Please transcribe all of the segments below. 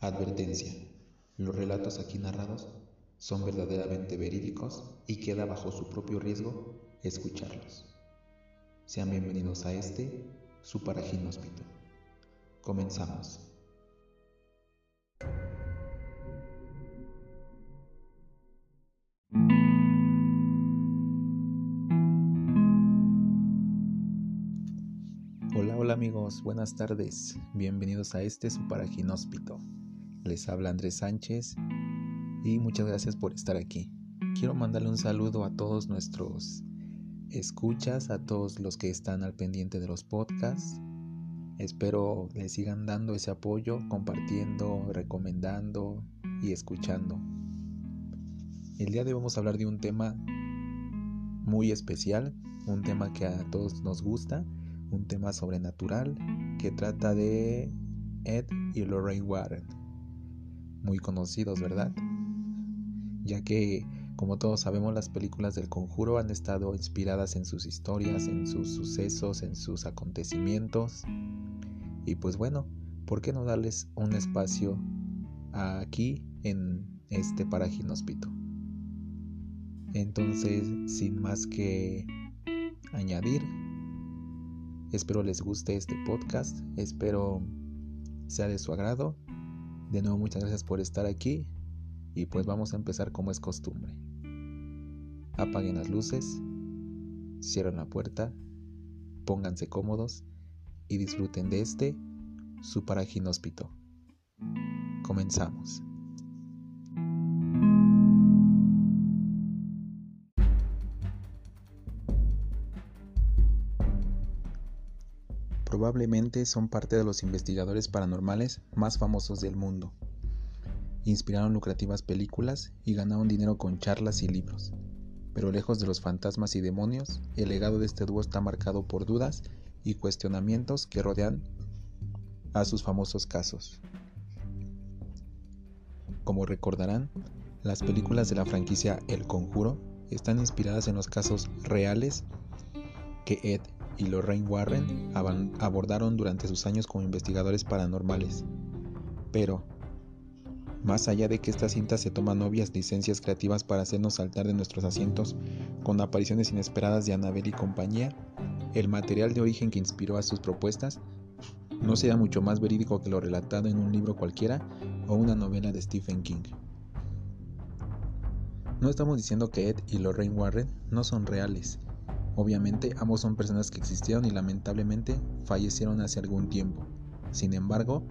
Advertencia. Los relatos aquí narrados son verdaderamente verídicos y queda bajo su propio riesgo escucharlos. Sean bienvenidos a este, su. Comenzamos. Hola, hola amigos, buenas tardes. Bienvenidos a este, su paraginóspito. Les habla Andrés Sánchez y muchas gracias por estar aquí. Quiero mandarle un saludo a todos nuestros escuchas, a todos los que están al pendiente de los podcasts. Espero les sigan dando ese apoyo, compartiendo, recomendando y escuchando. El día de hoy vamos a hablar de un tema muy especial, un tema que a todos nos gusta, un tema sobrenatural que trata de Ed y Lorraine Warren muy conocidos, ¿verdad? Ya que, como todos sabemos, las películas del conjuro han estado inspiradas en sus historias, en sus sucesos, en sus acontecimientos. Y pues bueno, ¿por qué no darles un espacio aquí en este paraginóspito? Entonces, sin más que añadir, espero les guste este podcast, espero sea de su agrado de nuevo muchas gracias por estar aquí y pues vamos a empezar como es costumbre. Apaguen las luces, cierren la puerta, pónganse cómodos y disfruten de este su paraginóspito. Comenzamos. Probablemente son parte de los investigadores paranormales más famosos del mundo. Inspiraron lucrativas películas y ganaron dinero con charlas y libros. Pero lejos de los fantasmas y demonios, el legado de este dúo está marcado por dudas y cuestionamientos que rodean a sus famosos casos. Como recordarán, las películas de la franquicia El Conjuro están inspiradas en los casos reales que Ed y Lorraine Warren abordaron durante sus años como investigadores paranormales. Pero, más allá de que estas cintas se toman obvias licencias creativas para hacernos saltar de nuestros asientos con apariciones inesperadas de Annabelle y compañía, el material de origen que inspiró a sus propuestas no sea mucho más verídico que lo relatado en un libro cualquiera o una novela de Stephen King. No estamos diciendo que Ed y Lorraine Warren no son reales, Obviamente ambos son personas que existieron y lamentablemente fallecieron hace algún tiempo. Sin embargo,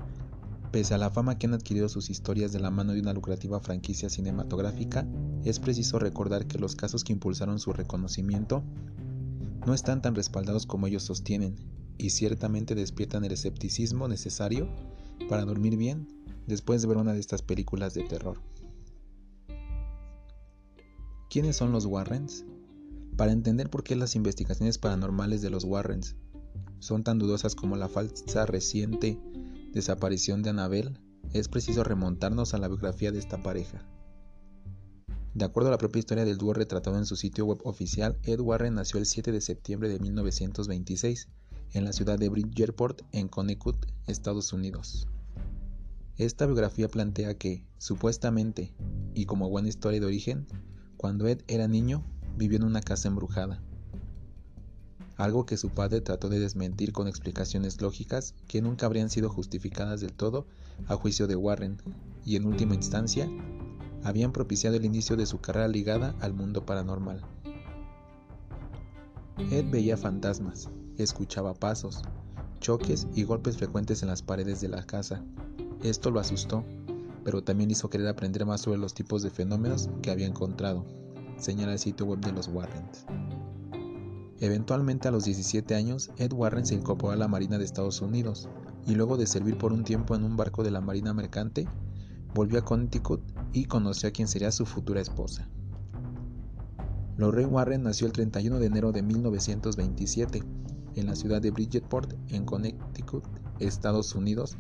pese a la fama que han adquirido sus historias de la mano de una lucrativa franquicia cinematográfica, es preciso recordar que los casos que impulsaron su reconocimiento no están tan respaldados como ellos sostienen y ciertamente despiertan el escepticismo necesario para dormir bien después de ver una de estas películas de terror. ¿Quiénes son los Warrens? Para entender por qué las investigaciones paranormales de los Warrens son tan dudosas como la falsa reciente desaparición de Annabelle, es preciso remontarnos a la biografía de esta pareja. De acuerdo a la propia historia del dúo retratado en su sitio web oficial, Ed Warren nació el 7 de septiembre de 1926 en la ciudad de Bridgeport, en Connecticut, Estados Unidos. Esta biografía plantea que, supuestamente, y como buena historia de origen, cuando Ed era niño, vivió en una casa embrujada, algo que su padre trató de desmentir con explicaciones lógicas que nunca habrían sido justificadas del todo a juicio de Warren, y en última instancia, habían propiciado el inicio de su carrera ligada al mundo paranormal. Ed veía fantasmas, escuchaba pasos, choques y golpes frecuentes en las paredes de la casa. Esto lo asustó, pero también hizo querer aprender más sobre los tipos de fenómenos que había encontrado señala el sitio web de los Warrens. Eventualmente a los 17 años, Ed Warren se incorporó a la Marina de Estados Unidos y luego de servir por un tiempo en un barco de la Marina Mercante, volvió a Connecticut y conoció a quien sería su futura esposa. Lorraine Warren nació el 31 de enero de 1927 en la ciudad de Bridgeport, en Connecticut, Estados Unidos,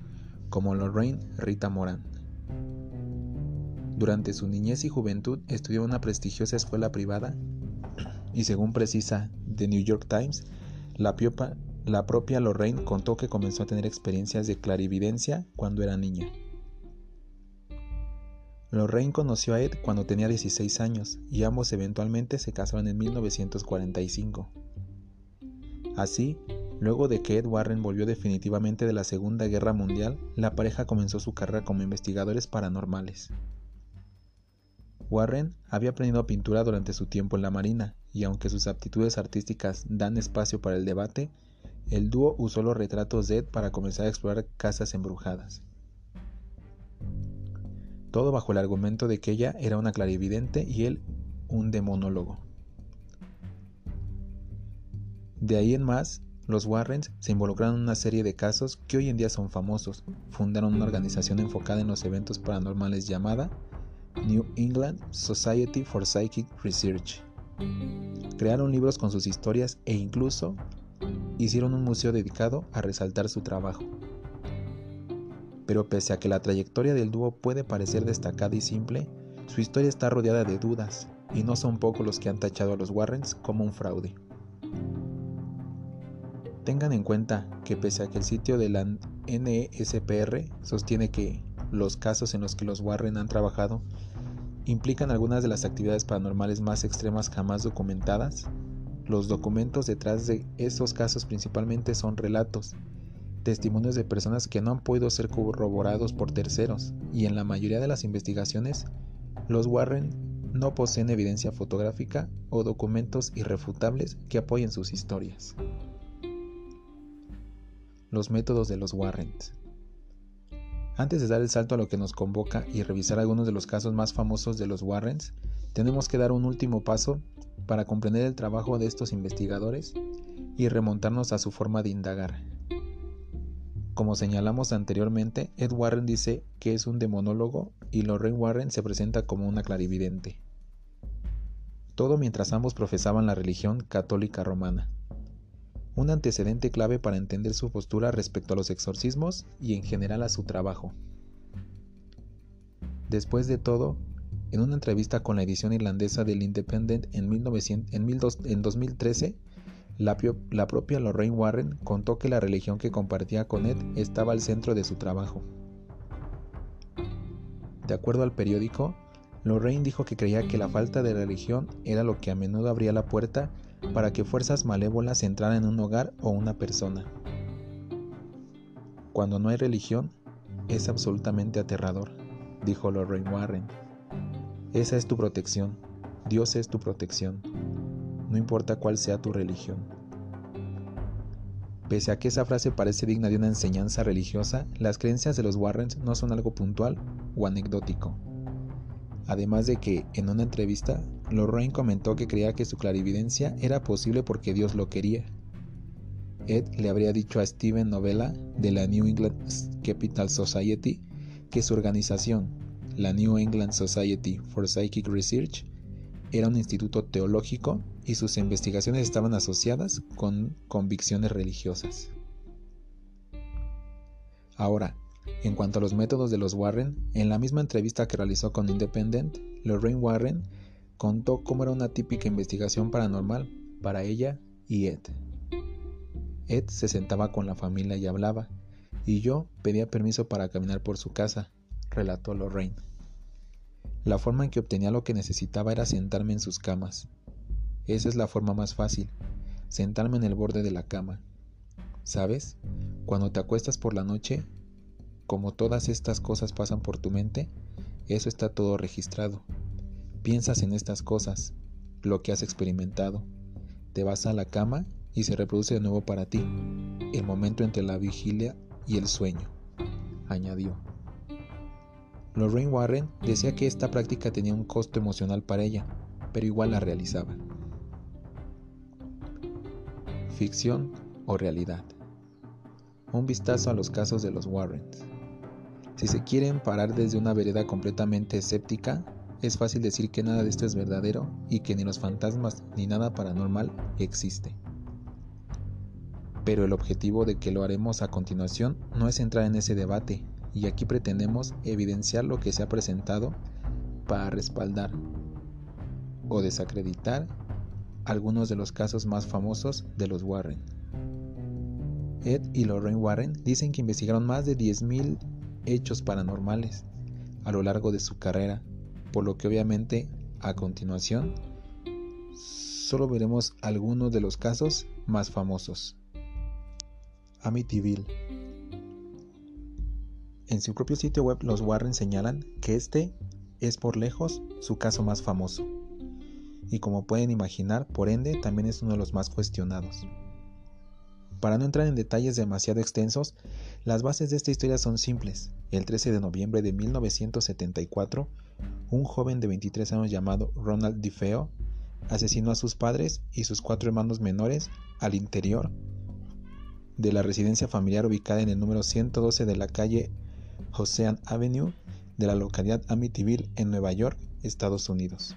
como Lorraine Rita Moran. Durante su niñez y juventud estudió en una prestigiosa escuela privada y según precisa The New York Times, la, propia Lorraine contó que comenzó a tener experiencias de clarividencia cuando era niña. Lorraine conoció a Ed cuando tenía 16 años y ambos eventualmente se casaron en 1945. Así, luego de que Ed Warren volvió definitivamente de la Segunda Guerra Mundial, la pareja comenzó su carrera como investigadores paranormales. Warren había aprendido pintura durante su tiempo en la Marina y aunque sus aptitudes artísticas dan espacio para el debate, el dúo usó los retratos de Ed para comenzar a explorar casas embrujadas todo bajo el argumento de que ella era una clarividente y él un demonólogo. De ahí en más, los Warrens se involucraron en una serie de casos que hoy en día son famosos. Fundaron una organización enfocada en los eventos paranormales llamada New England Society for Psychic Research. Crearon libros con sus historias e incluso hicieron un museo dedicado a resaltar su trabajo pero pese a que la trayectoria del dúo puede parecer destacada y simple, su historia está rodeada de dudas, y no son pocos los que han tachado a los Warrens como un fraude. Tengan en cuenta que pese a que el sitio de la NSPR sostiene que los casos en los que los Warren han trabajado implican algunas de las actividades paranormales más extremas jamás documentadas, los documentos detrás de esos casos principalmente son relatos testimonios de personas que no han podido ser corroborados por terceros, y en la mayoría de las investigaciones, los Warren no poseen evidencia fotográfica o documentos irrefutables que apoyen sus historias. Los métodos de los Warrens. Antes de dar el salto a lo que nos convoca y revisar algunos de los casos más famosos de los Warrens, tenemos que dar un último paso para comprender el trabajo de estos investigadores y remontarnos a su forma de indagar, como señalamos anteriormente, Ed Warren dice que es un demonólogo y Lorraine Warren se presenta como una clarividente. Todo mientras ambos profesaban la religión católica romana. Un antecedente clave para entender su postura respecto a los exorcismos y en general a su trabajo. Después de todo, en una entrevista con la edición irlandesa del Independent en, en 2013, la, propia Lorraine Warren contó que la religión que compartía con Ed estaba al centro de su trabajo. De acuerdo al periódico, Lorraine dijo que creía que la falta de religión era lo que a menudo abría la puerta para que fuerzas malévolas entraran en un hogar o una persona. Cuando no hay religión, es absolutamente aterrador, dijo Lorraine Warren. Esa es tu protección, Dios es tu protección no importa cuál sea tu religión. Pese a que esa frase parece digna de una enseñanza religiosa, las creencias de los Warrens no son algo puntual o anecdótico. Además de que, en una entrevista, Lorraine comentó que creía que su clarividencia era posible porque Dios lo quería. Ed le habría dicho a Steven Novella de la New England Capital Society que su organización, la New England Society for Psychic Research, era un instituto teológico y sus investigaciones estaban asociadas con convicciones religiosas. Ahora, en cuanto a los métodos de los Warren, en la misma entrevista que realizó con Independent, Lorraine Warren contó cómo era una típica investigación paranormal para ella y Ed. Ed se sentaba con la familia y hablaba, y yo pedía permiso para caminar por su casa, relató Lorraine. La forma en que obtenía lo que necesitaba era sentarme en sus camas. Esa es la forma más fácil, sentarme en el borde de la cama. ¿Sabes? Cuando te acuestas por la noche, como todas estas cosas pasan por tu mente, eso está todo registrado. Piensas en estas cosas, lo que has experimentado. Te vas a la cama y se reproduce de nuevo para ti, el momento entre la vigilia y el sueño, añadió. Lorraine Warren decía que esta práctica tenía un costo emocional para ella, pero igual la realizaba. Ficción o realidad. Un vistazo a los casos de los Warrens. Si se quieren parar desde una vereda completamente escéptica, es fácil decir que nada de esto es verdadero y que ni los fantasmas ni nada paranormal existe. Pero el objetivo de que lo haremos a continuación no es entrar en ese debate, y aquí pretendemos evidenciar lo que se ha presentado para respaldar o desacreditar algunos de los casos más famosos de los Warren. Ed y Lorraine Warren dicen que investigaron más de 10.000 hechos paranormales, a lo largo de su carrera, por lo que obviamente a continuación solo veremos algunos de los casos más famosos. Amityville. En su propio sitio web los Warren señalan que este es por lejos su caso más famoso, y como pueden imaginar, por ende también es uno de los más cuestionados. Para no entrar en detalles demasiado extensos, las bases de esta historia son simples. El 13 de noviembre de 1974, un joven de 23 años llamado Ronald DeFeo asesinó a sus padres y sus cuatro hermanos menores al interior de la residencia familiar ubicada en el número 112 de la calle Ocean Avenue de la localidad Amityville en Nueva York, Estados Unidos.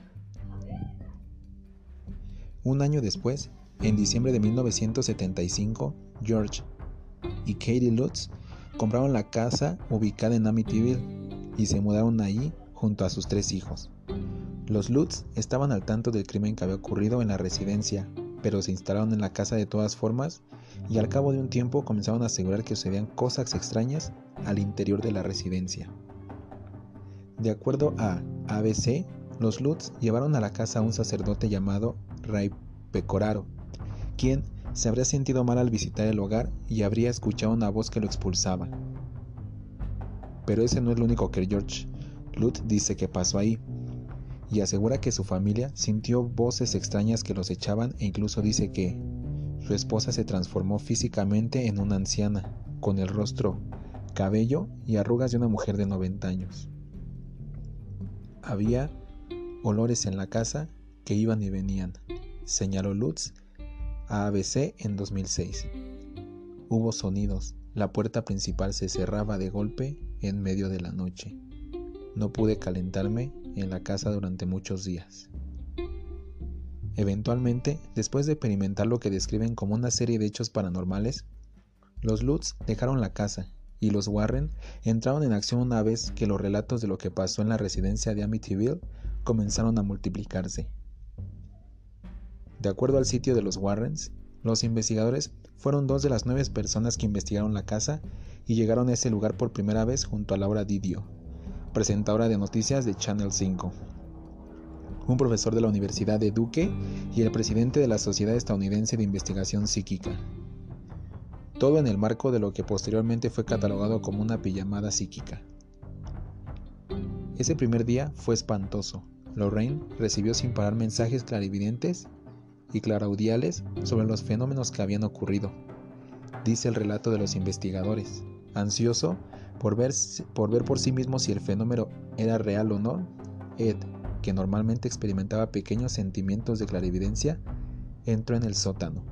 Un año después, en diciembre de 1975, George y Katie Lutz compraron la casa ubicada en Amityville y se mudaron allí junto a sus tres hijos. Los Lutz estaban al tanto del crimen que había ocurrido en la residencia, pero se instalaron en la casa de todas formas y al cabo de un tiempo comenzaron a asegurar que sucedían cosas extrañas al interior de la residencia. De acuerdo a ABC, los Lutz llevaron a la casa a un sacerdote llamado Ray Pecoraro, quien se habría sentido mal al visitar el hogar y habría escuchado una voz que lo expulsaba. Pero ese no es lo único que George Lutz dice que pasó ahí, y asegura que su familia sintió voces extrañas que los echaban e incluso dice que su esposa se transformó físicamente en una anciana, con el rostro, cabello y arrugas de una mujer de 90 años. Había olores en la casa que iban y venían, señaló Lutz a ABC en 2006. Hubo sonidos, la puerta principal se cerraba de golpe en medio de la noche. No pude calentarme en la casa durante muchos días. Eventualmente, después de experimentar lo que describen como una serie de hechos paranormales, los Lutz dejaron la casa y los Warren entraron en acción una vez que los relatos de lo que pasó en la residencia de Amityville comenzaron a multiplicarse. De acuerdo al sitio de los Warrens, los investigadores fueron dos de las nueve personas que investigaron la casa y llegaron a ese lugar por primera vez junto a Laura Didio, presentadora de noticias de Channel 5, un profesor de la Universidad de Duke y el presidente de la Sociedad Estadounidense de Investigación Psíquica. Todo en el marco de lo que posteriormente fue catalogado como una pijamada psíquica. Ese primer día fue espantoso. Lorraine recibió sin parar mensajes clarividentes y claraudiales sobre los fenómenos que habían ocurrido, dice el relato de los investigadores. Ansioso por ver, por ver por sí mismo si el fenómeno era real o no, Ed, que normalmente experimentaba pequeños sentimientos de clarividencia, entró en el sótano.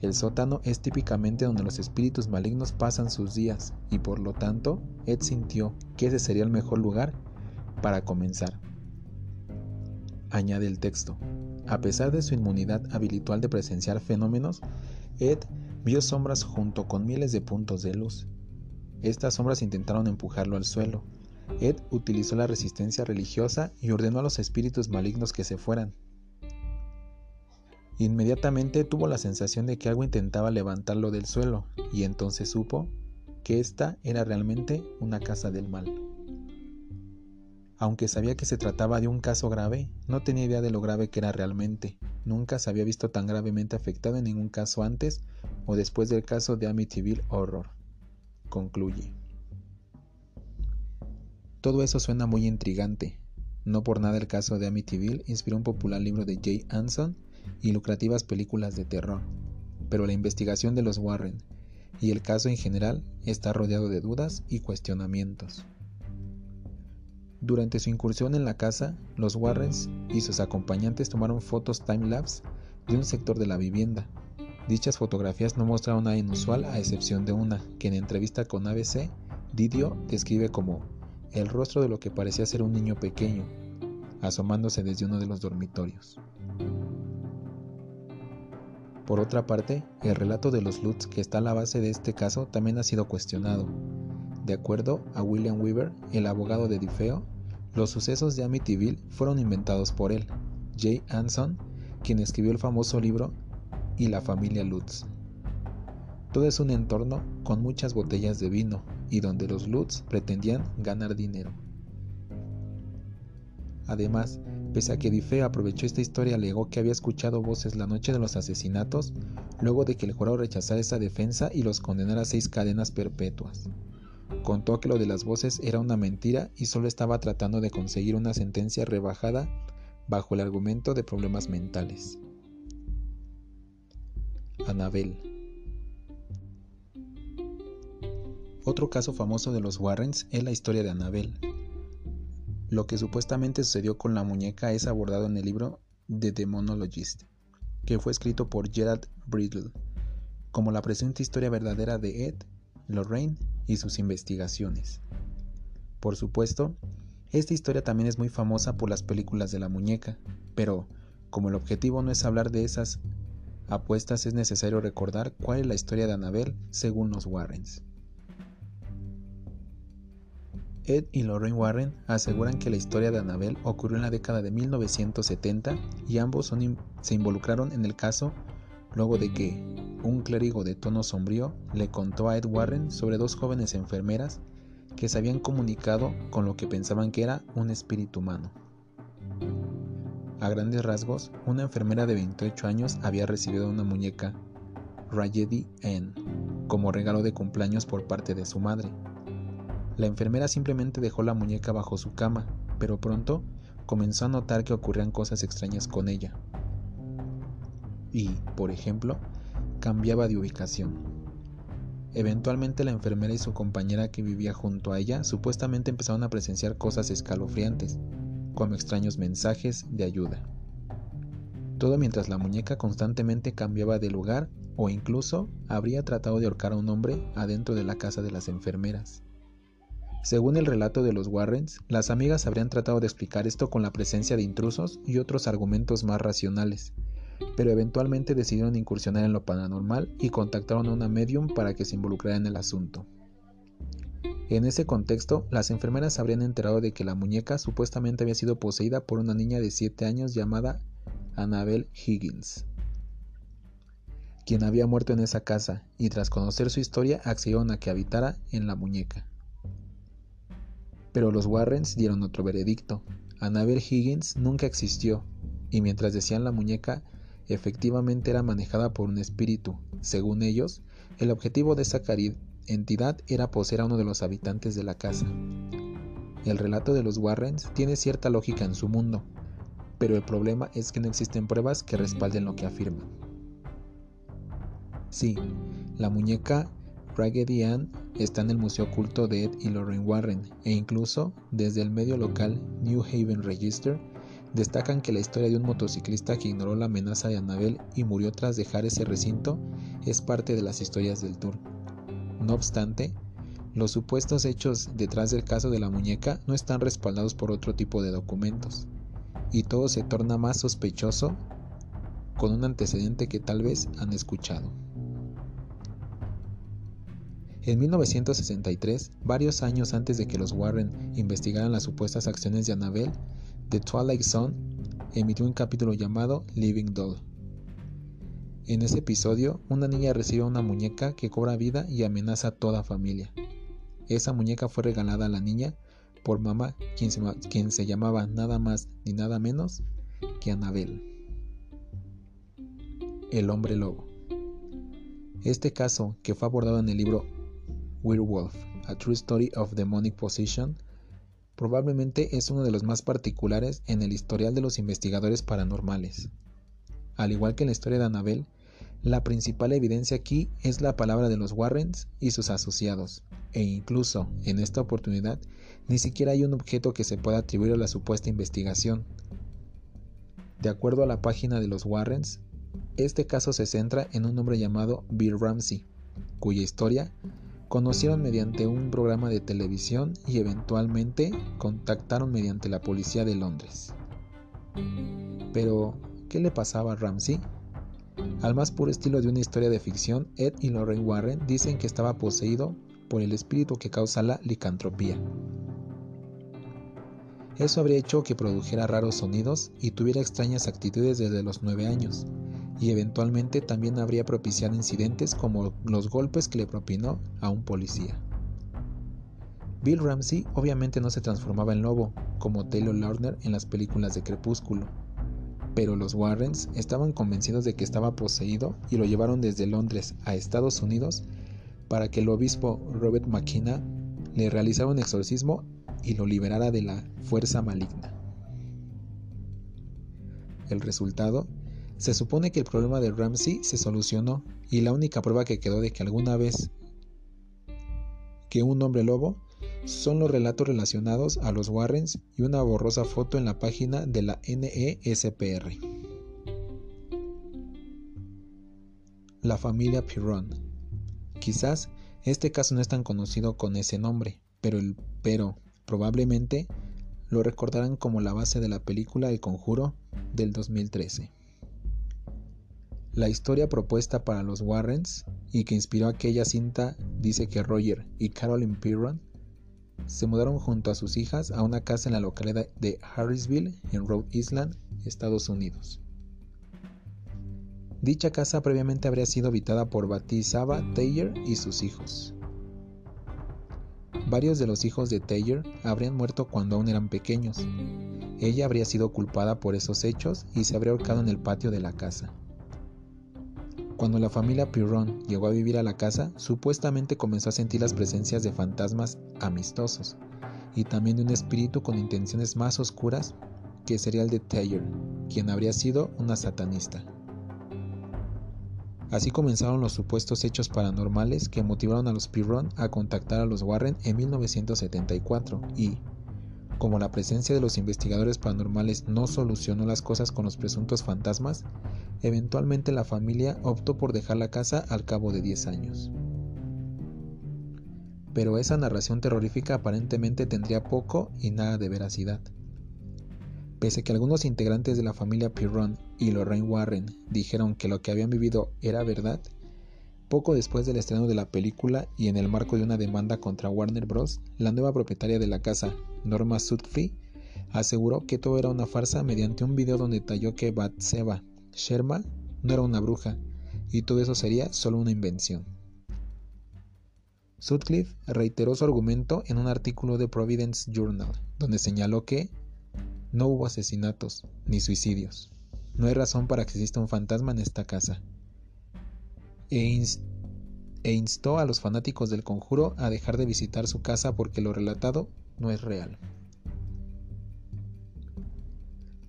El sótano es típicamente donde los espíritus malignos pasan sus días y por lo tanto Ed sintió que ese sería el mejor lugar para comenzar. Añade el texto. A pesar de su inmunidad habitual de presenciar fenómenos, Ed vio sombras junto con miles de puntos de luz. Estas sombras intentaron empujarlo al suelo, Ed utilizó la resistencia religiosa y ordenó a los espíritus malignos que se fueran. Inmediatamente tuvo la sensación de que algo intentaba levantarlo del suelo y entonces supo que esta era realmente una casa del mal. Aunque sabía que se trataba de un caso grave, no tenía idea de lo grave que era realmente. Nunca se había visto tan gravemente afectado en ningún caso antes o después del caso de Amityville Horror. Concluye. Todo eso suena muy intrigante. No por nada el caso de Amityville inspiró un popular libro de Jay Anson y lucrativas películas de terror. Pero la investigación de los Warren y el caso en general está rodeado de dudas y cuestionamientos. Durante su incursión en la casa, los Warrens y sus acompañantes tomaron fotos time-lapse de un sector de la vivienda. Dichas fotografías no mostraron nada inusual a excepción de una, que en entrevista con ABC, Didio describe como el rostro de lo que parecía ser un niño pequeño, asomándose desde uno de los dormitorios. Por otra parte, el relato de los Lutz que está a la base de este caso también ha sido cuestionado. De acuerdo a William Weaver, el abogado de Difeo, los sucesos de Amityville fueron inventados por él, Jay Anson, quien escribió el famoso libro Y la familia Lutz. Todo es un entorno con muchas botellas de vino y donde los Lutz pretendían ganar dinero. Además, pese a que Diffe aprovechó esta historia, alegó que había escuchado voces la noche de los asesinatos, luego de que el jurado rechazara esa defensa y los condenara a seis cadenas perpetuas. Contó que lo de las voces era una mentira y solo estaba tratando de conseguir una sentencia rebajada bajo el argumento de problemas mentales. Anabel Otro caso famoso de los Warrens es la historia de Anabel. Lo que supuestamente sucedió con la muñeca es abordado en el libro The Demonologist, que fue escrito por Gerald Bridle, como la presente historia verdadera de Ed, Lorraine y sus investigaciones. Por supuesto, esta historia también es muy famosa por las películas de la muñeca, pero como el objetivo no es hablar de esas apuestas es necesario recordar cuál es la historia de Annabelle según los Warrens. Ed y Lorraine Warren aseguran que la historia de Annabelle ocurrió en la década de 1970 y ambos se involucraron en el caso luego de que un clérigo de tono sombrío le contó a Ed Warren sobre dos jóvenes enfermeras que se habían comunicado con lo que pensaban que era un espíritu humano. A grandes rasgos, una enfermera de 28 años había recibido una muñeca Raggedy Ann como regalo de cumpleaños por parte de su madre. La enfermera simplemente dejó la muñeca bajo su cama, pero pronto comenzó a notar que ocurrían cosas extrañas con ella. Y, por ejemplo, cambiaba de ubicación. Eventualmente la enfermera y su compañera que vivía junto a ella supuestamente empezaron a presenciar cosas escalofriantes, como extraños mensajes de ayuda. Todo mientras la muñeca constantemente cambiaba de lugar o incluso habría tratado de ahorcar a un hombre adentro de la casa de las enfermeras. Según el relato de los Warrens, las amigas habrían tratado de explicar esto con la presencia de intrusos y otros argumentos más racionales, pero eventualmente decidieron incursionar en lo paranormal y contactaron a una medium para que se involucrara en el asunto. En ese contexto, las enfermeras habrían enterado de que la muñeca supuestamente había sido poseída por una niña de 7 años llamada Annabel Higgins, quien había muerto en esa casa, y tras conocer su historia accedieron a que habitara en la muñeca. Pero los Warrens dieron otro veredicto. Annabel Higgins nunca existió, y mientras decían la muñeca efectivamente era manejada por un espíritu. Según ellos, el objetivo de esa entidad era poseer a uno de los habitantes de la casa. El relato de los Warrens tiene cierta lógica en su mundo, pero el problema es que no existen pruebas que respalden lo que afirman. Sí, la muñeca Raggedy Ann está en el Museo Oculto de Ed y Lorraine Warren, e incluso desde el medio local New Haven Register destacan que la historia de un motociclista que ignoró la amenaza de Annabel y murió tras dejar ese recinto es parte de las historias del tour. No obstante, los supuestos hechos detrás del caso de la muñeca no están respaldados por otro tipo de documentos, y todo se torna más sospechoso con un antecedente que tal vez han escuchado. En 1963, varios años antes de que los Warren investigaran las supuestas acciones de Annabel, The Twilight Zone emitió un capítulo llamado Living Doll. En ese episodio, una niña recibe una muñeca que cobra vida y amenaza a toda familia. Esa muñeca fue regalada a la niña por mamá, quien se, llamaba nada más ni nada menos que Annabel. El hombre lobo. Este caso, que fue abordado en el libro Werewolf, A True Story of Demonic Possession, Probablemente es uno de los más particulares en el historial de los investigadores paranormales. Al igual que en la historia de Annabel, la principal evidencia aquí es la palabra de los Warrens y sus asociados, e incluso, en esta oportunidad, ni siquiera hay un objeto que se pueda atribuir a la supuesta investigación. De acuerdo a la página de los Warrens, este caso se centra en un hombre llamado Bill Ramsey, cuya historia conocieron mediante un programa de televisión y eventualmente contactaron mediante la policía de Londres. Pero, ¿qué le pasaba a Ramsey? Al más puro estilo de una historia de ficción, Ed y Lorraine Warren dicen que estaba poseído por el espíritu que causa la licantropía. Eso habría hecho que produjera raros sonidos y tuviera extrañas actitudes desde los nueve años, y eventualmente también habría propiciado incidentes como los golpes que le propinó a un policía. Bill Ramsey obviamente no se transformaba en lobo, como Taylor Lautner en las películas de Crepúsculo, pero los Warrens estaban convencidos de que estaba poseído y lo llevaron desde Londres a Estados Unidos para que el obispo Robert McKenna le realizara un exorcismo y lo liberara de la fuerza maligna. El resultado, se supone que el problema de Ramsey se solucionó y la única prueba que quedó de que alguna vez que un hombre lobo son los relatos relacionados a los Warrens y una borrosa foto en la página de la NESPR. La familia Pirron. Quizás este caso no es tan conocido con ese nombre, pero, el, pero probablemente lo recordarán como la base de la película El Conjuro del 2013. La historia propuesta para los Warrens y que inspiró aquella cinta dice que Roger y Carolyn Pirron se mudaron junto a sus hijas a una casa en la localidad de Harrisville, en Rhode Island, Estados Unidos. Dicha casa previamente habría sido habitada por Saba Taylor y sus hijos. Varios de los hijos de Taylor habrían muerto cuando aún eran pequeños. Ella habría sido culpada por esos hechos y se habría ahorcado en el patio de la casa. Cuando la familia Pirron llegó a vivir a la casa, supuestamente comenzó a sentir las presencias de fantasmas amistosos y también de un espíritu con intenciones más oscuras que sería el de Taylor, quien habría sido una satanista. Así comenzaron los supuestos hechos paranormales que motivaron a los Pirron a contactar a los Warren en 1974 y, como la presencia de los investigadores paranormales no solucionó las cosas con los presuntos fantasmas, Eventualmente la familia optó por dejar la casa al cabo de 10 años. Pero esa narración terrorífica aparentemente tendría poco y nada de veracidad. Pese a que algunos integrantes de la familia Pirron y Lorraine Warren dijeron que lo que habían vivido era verdad, poco después del estreno de la película y en el marco de una demanda contra Warner Bros., la nueva propietaria de la casa, Norma Sutphy, aseguró que todo era una farsa mediante un video donde talló que Batseba, Sherman no era una bruja, y todo eso sería solo una invención. Sutcliffe reiteró su argumento en un artículo de Providence Journal, donde señaló que no hubo asesinatos ni suicidios. No hay razón para que exista un fantasma en esta casa. E, e instó a los fanáticos del conjuro a dejar de visitar su casa porque lo relatado no es real.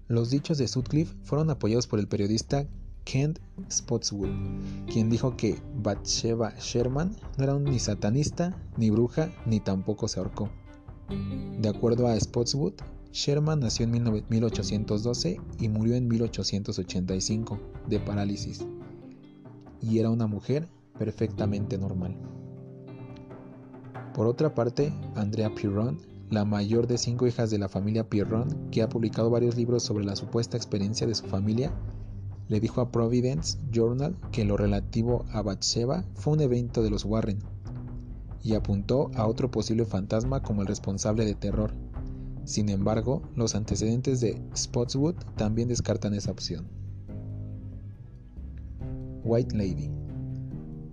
Los dichos de Sutcliffe fueron apoyados por el periodista Kent Spotswood, quien dijo que Bathsheba Sherman no era ni satanista, ni bruja, ni tampoco se ahorcó. De acuerdo a Spotswood, Sherman nació en 1812 y murió en 1885 de parálisis, y era una mujer perfectamente normal. Por otra parte, Andrea Piron la mayor de cinco hijas de la familia Pirron, que ha publicado varios libros sobre la supuesta experiencia de su familia, le dijo a Providence Journal que lo relativo a Bathsheba fue un evento de los Warren, y apuntó a otro posible fantasma como el responsable de terror. Sin embargo, los antecedentes de Spotswood también descartan esa opción. White Lady.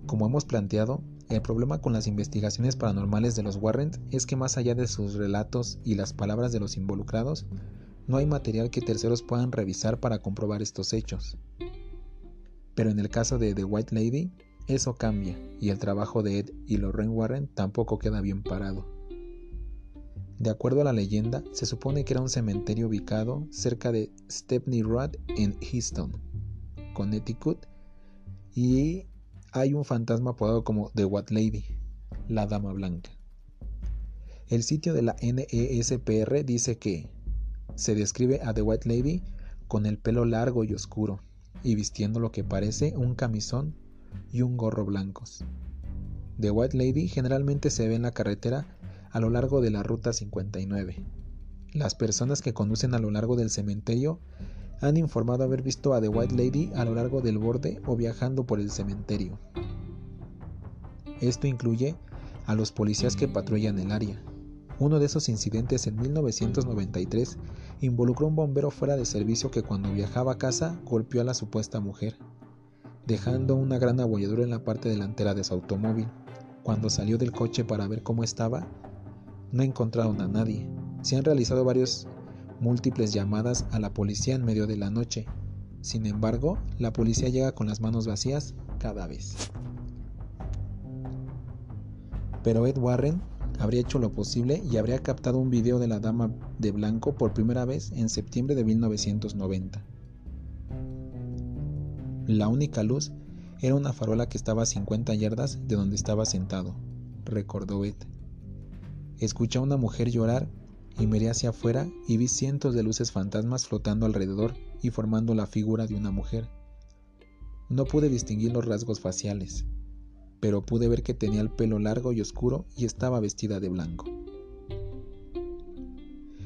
Como hemos planteado, el problema con las investigaciones paranormales de los Warren es que más allá de sus relatos y las palabras de los involucrados, no hay material que terceros puedan revisar para comprobar estos hechos. Pero en el caso de The White Lady, eso cambia y el trabajo de Ed y Lorraine Warren tampoco queda bien parado. De acuerdo a la leyenda, se supone que era un cementerio ubicado cerca de Stepney Road en Easton, Connecticut, y hay un fantasma apodado como The White Lady, la Dama Blanca. El sitio de la NESPR dice que se describe a The White Lady con el pelo largo y oscuro y vistiendo lo que parece un camisón y un gorro blancos. The White Lady generalmente se ve en la carretera a lo largo de la Ruta 59. Las personas que conducen a lo largo del cementerio han informado haber visto a The White Lady a lo largo del borde o viajando por el cementerio. Esto incluye a los policías que patrullan el área. Uno de esos incidentes en 1993 involucró un bombero fuera de servicio que cuando viajaba a casa golpeó a la supuesta mujer, dejando una gran abolladura en la parte delantera de su automóvil. Cuando salió del coche para ver cómo estaba, no encontraron a nadie. Se han realizado varias múltiples llamadas a la policía en medio de la noche. Sin embargo, la policía llega con las manos vacías cada vez. Pero Ed Warren habría hecho lo posible y habría captado un video de la dama de blanco por primera vez en septiembre de 1990. La única luz era una farola que estaba a 50 yardas de donde estaba sentado, recordó Ed. Escuché a una mujer llorar y miré hacia afuera y vi cientos de luces fantasmas flotando alrededor y formando la figura de una mujer. No pude distinguir los rasgos faciales, pero pude ver que tenía el pelo largo y oscuro y estaba vestida de blanco.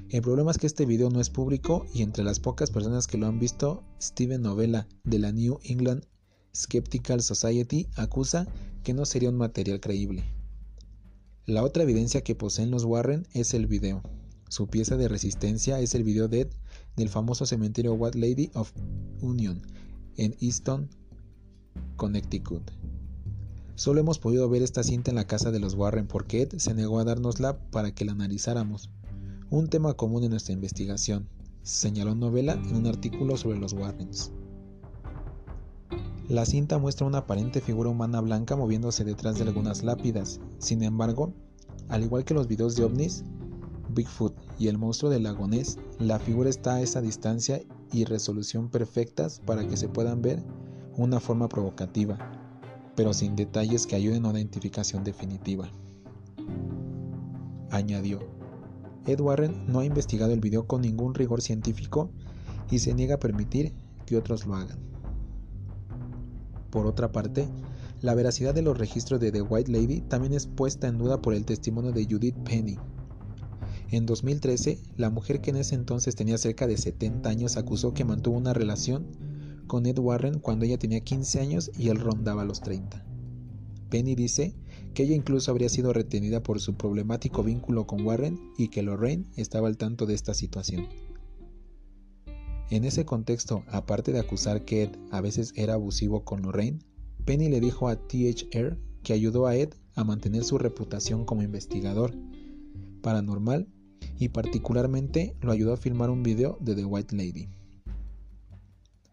El problema es que este video no es público y entre las pocas personas que lo han visto, Steven Novella de la New England Skeptical Society acusa que no sería un material creíble. La otra evidencia que poseen los Warren es el video. Su pieza de resistencia es el video Dead del famoso cementerio White Lady of Union en Easton, Connecticut. Solo hemos podido ver esta cinta en la casa de los Warren porque Ed se negó a dárnosla para que la analizáramos, un tema común en nuestra investigación, señaló Novela en un artículo sobre los Warrens. La cinta muestra una aparente figura humana blanca moviéndose detrás de algunas lápidas. Sin embargo, al igual que los videos de ovnis, Bigfoot y el monstruo del lago Ness, la figura está a esa distancia y resolución perfectas para que se puedan ver una forma provocativa, pero sin detalles que ayuden a una identificación definitiva. Añadió, Ed Warren no ha investigado el video con ningún rigor científico y se niega a permitir que otros lo hagan. Por otra parte, la veracidad de los registros de The White Lady también es puesta en duda por el testimonio de Judith Penny. En 2013, la mujer que en ese entonces tenía cerca de 70 años acusó que mantuvo una relación con Ed Warren cuando ella tenía 15 años y él rondaba los 30. Penny dice que ella incluso habría sido retenida por su problemático vínculo con Warren y que Lorraine estaba al tanto de esta situación. En ese contexto, aparte de acusar que Ed a veces era abusivo con Lorraine, Penny le dijo a THR que ayudó a Ed a mantener su reputación como investigador paranormal y particularmente lo ayudó a filmar un video de The White Lady.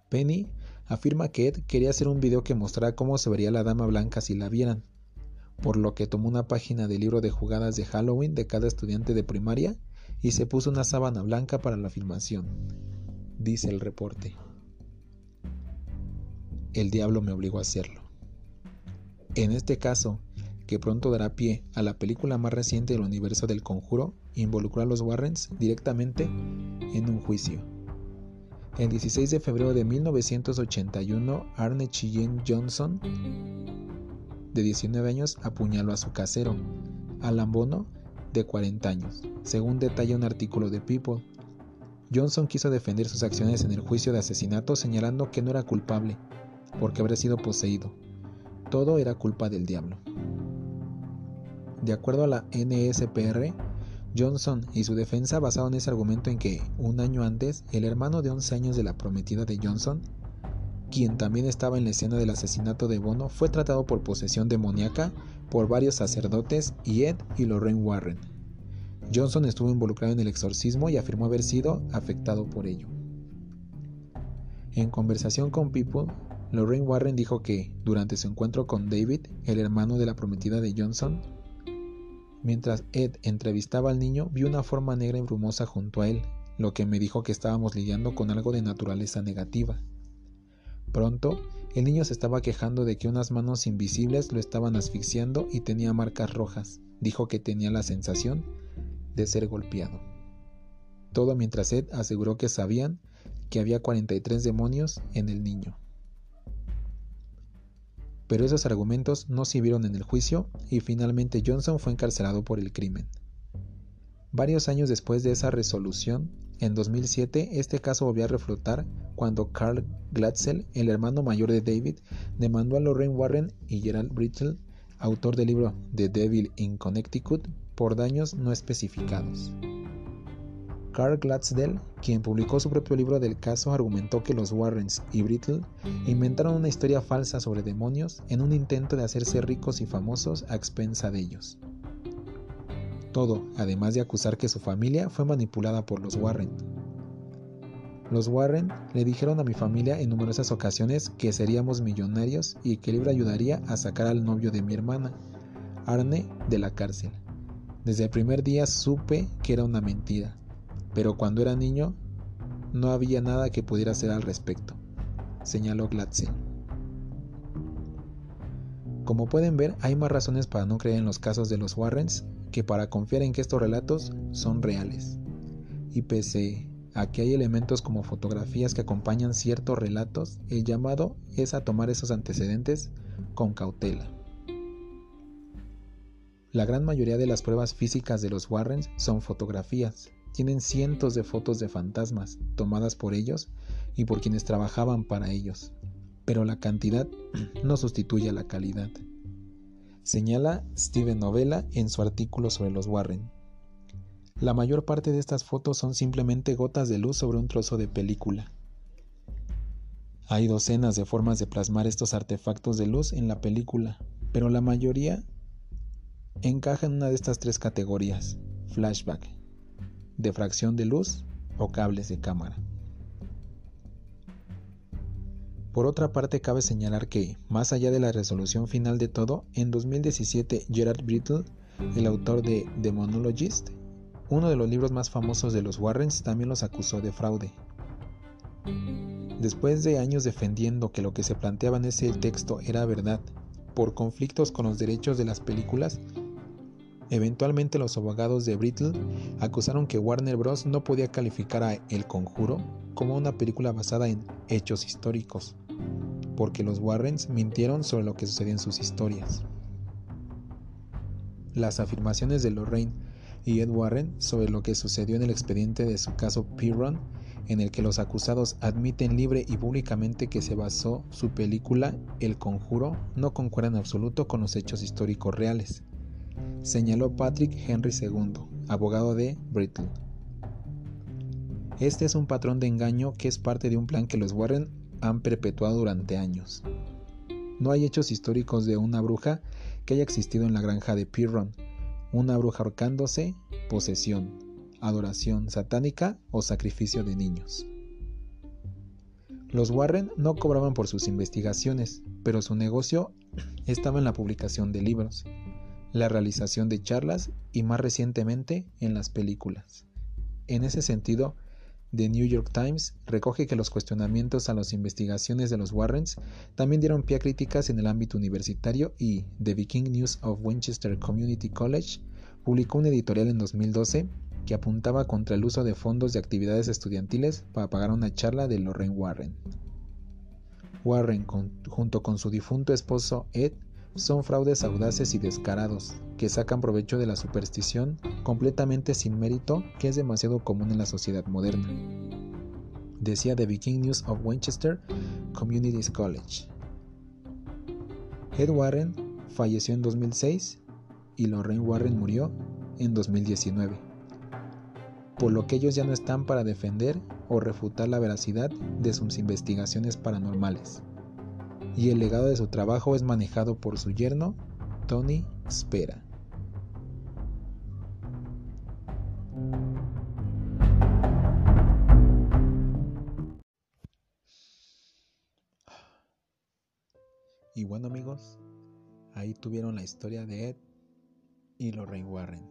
Penny afirma que Ed quería hacer un video que mostrara cómo se vería la dama blanca si la vieran, por lo que tomó una página del libro de jugadas de Halloween de cada estudiante de primaria y se puso una sábana blanca para la filmación, dice el reporte. El diablo me obligó a hacerlo. En este caso, que pronto dará pie a la película más reciente del universo del conjuro, involucró a los Warrens directamente en un juicio. El 16 de febrero de 1981, Arne Cheyenne Johnson, de 19 años, apuñaló a su casero, Alan Bono, de 40 años, según detalla un artículo de People. Johnson quiso defender sus acciones en el juicio de asesinato señalando que no era culpable, porque habría sido poseído. Todo era culpa del diablo. De acuerdo a la NSPR, Johnson y su defensa basaron ese argumento en que, un año antes, el hermano de 11 años de la prometida de Johnson, quien también estaba en la escena del asesinato de Bono, fue tratado por posesión demoníaca por varios sacerdotes y Ed y Lorraine Warren. Johnson estuvo involucrado en el exorcismo y afirmó haber sido afectado por ello. En conversación con People, Lorraine Warren dijo que, durante su encuentro con David, el hermano de la prometida de Johnson, Mientras Ed entrevistaba al niño, vi una forma negra y brumosa junto a él, lo que me dijo que estábamos lidiando con algo de naturaleza negativa. Pronto, el niño se estaba quejando de que unas manos invisibles lo estaban asfixiando y tenía marcas rojas. Dijo que tenía la sensación de ser golpeado. Todo mientras Ed aseguró que sabían que había 43 demonios en el niño pero esos argumentos no sirvieron en el juicio y finalmente Johnson fue encarcelado por el crimen. Varios años después de esa resolución, en 2007, este caso volvió a reflotar cuando Carl Glatzel, el hermano mayor de David, demandó a Lorraine Warren y Gerald Brittle, autor del libro The Devil in Connecticut, por daños no especificados. Carl Gladsdale, quien publicó su propio libro del caso, argumentó que los Warrens y Brittle inventaron una historia falsa sobre demonios en un intento de hacerse ricos y famosos a expensa de ellos. Todo, además de acusar que su familia fue manipulada por los Warren. Los Warren le dijeron a mi familia en numerosas ocasiones que seríamos millonarios y que el libro ayudaría a sacar al novio de mi hermana, Arne, de la cárcel. Desde el primer día supe que era una mentira, pero cuando era niño no había nada que pudiera hacer al respecto, señaló Glatzel. Como pueden ver, hay más razones para no creer en los casos de los Warrens que para confiar en que estos relatos son reales. Y pese Aquí hay elementos como fotografías que acompañan ciertos relatos. El llamado es a tomar esos antecedentes con cautela. La gran mayoría de las pruebas físicas de los Warrens son fotografías. Tienen cientos de fotos de fantasmas tomadas por ellos y por quienes trabajaban para ellos. Pero la cantidad no sustituye a la calidad. Señala Steven Novella en su artículo sobre los Warren. La mayor parte de estas fotos son simplemente gotas de luz sobre un trozo de película. Hay docenas de formas de plasmar estos artefactos de luz en la película, pero la mayoría encaja en una de estas tres categorías, flashback, defracción de luz o cables de cámara. Por otra parte, cabe señalar que, más allá de la resolución final de todo, en 2017 Gerard Brittle, el autor de The Monologist, uno de los libros más famosos de los Warrens también los acusó de fraude. Después de años defendiendo que lo que se planteaba en ese texto era verdad, por conflictos con los derechos de las películas, eventualmente los abogados de Brittle acusaron que Warner Bros. no podía calificar a El Conjuro como una película basada en hechos históricos, porque los Warrens mintieron sobre lo que sucedió en sus historias. Las afirmaciones de Lorraine y Ed Warren sobre lo que sucedió en el expediente de su caso Piron, en el que los acusados admiten libre y públicamente que se basó su película El Conjuro, no concuerda en absoluto con los hechos históricos reales, señaló Patrick Henry II, abogado de Brittle. Este es un patrón de engaño que es parte de un plan que los Warren han perpetuado durante años. No hay hechos históricos de una bruja que haya existido en la granja de Piron, una bruja ahorcándose, posesión, adoración satánica o sacrificio de niños. Los Warren no cobraban por sus investigaciones, pero su negocio estaba en la publicación de libros, la realización de charlas y más recientemente en las películas. En ese sentido, The New York Times recoge que los cuestionamientos a las investigaciones de los Warrens también dieron pie a críticas en el ámbito universitario y The Viking News of Winchester Community College publicó un editorial en 2012 que apuntaba contra el uso de fondos de actividades estudiantiles para pagar una charla de Lorraine Warren. Warren, junto con su difunto esposo Ed, son fraudes audaces y descarados, que sacan provecho de la superstición completamente sin mérito que es demasiado común en la sociedad moderna. Decía The Viking News of Winchester Community College. Ed Warren falleció en 2006 y Lorraine Warren murió en 2019, por lo que ellos ya no están para defender o refutar la veracidad de sus investigaciones paranormales y el legado de su trabajo es manejado por su yerno, Tony Spera. Y bueno amigos, ahí tuvieron la historia de Ed y Lorraine Warren.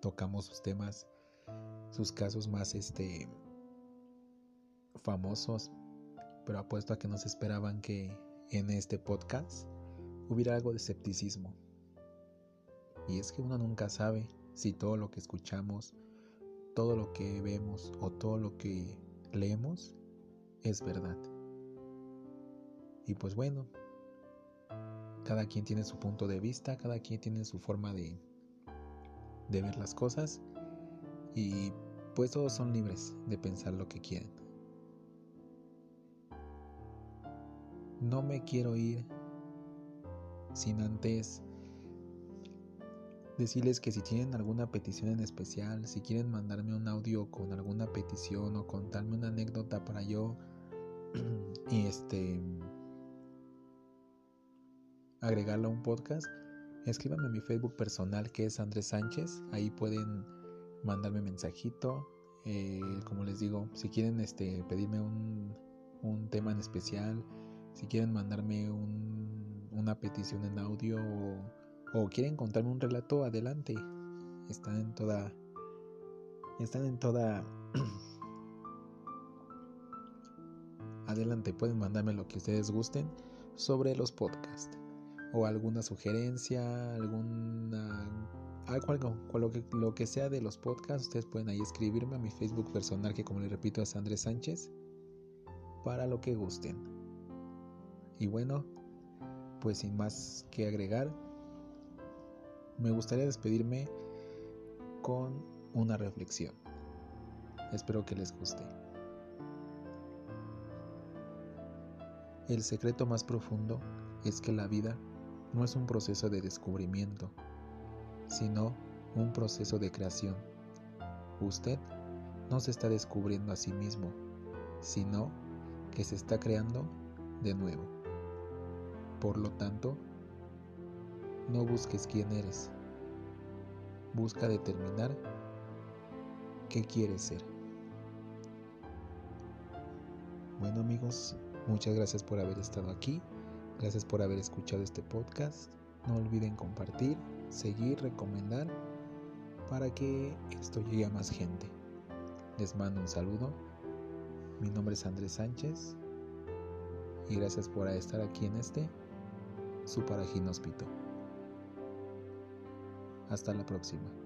Tocamos sus temas, sus casos más este famosos pero apuesto a que no se esperaban que en este podcast hubiera algo de escepticismo. Y es que uno nunca sabe si todo lo que escuchamos, todo lo que vemos o todo lo que leemos es verdad. Y pues bueno, cada quien tiene su punto de vista, cada quien tiene su forma de, de ver las cosas y pues todos son libres de pensar lo que quieren. No me quiero ir sin antes decirles que si tienen alguna petición en especial, si quieren mandarme un audio con alguna petición o contarme una anécdota para yo y este agregarlo a un podcast, escríbanme a mi Facebook personal que es Andrés Sánchez. Ahí pueden mandarme mensajito. Eh, como les digo, si quieren este, pedirme un, un tema en especial, si quieren mandarme un, una petición en audio o, quieren contarme un relato, adelante. Están en toda. Están en toda. adelante, pueden mandarme lo que ustedes gusten sobre los podcasts o alguna sugerencia, alguna algo, lo, que, lo que sea de los podcasts, ustedes pueden ahí escribirme a mi Facebook personal que como les repito es Andrés Sánchez para lo que gusten. Y bueno, pues sin más que agregar, me gustaría despedirme con una reflexión. Espero que les guste. El secreto más profundo es que la vida no es un proceso de descubrimiento, sino un proceso de creación. Usted no se está descubriendo a sí mismo, sino que se está creando de nuevo. Por lo tanto, no busques quién eres. Busca determinar qué quieres ser. Bueno amigos, muchas gracias por haber estado aquí. Gracias por haber escuchado este podcast. No olviden compartir, seguir, recomendar para que esto llegue a más gente. Les mando un saludo. Mi nombre es Andrés Sánchez y gracias por estar aquí en este su Parajín Hasta la próxima.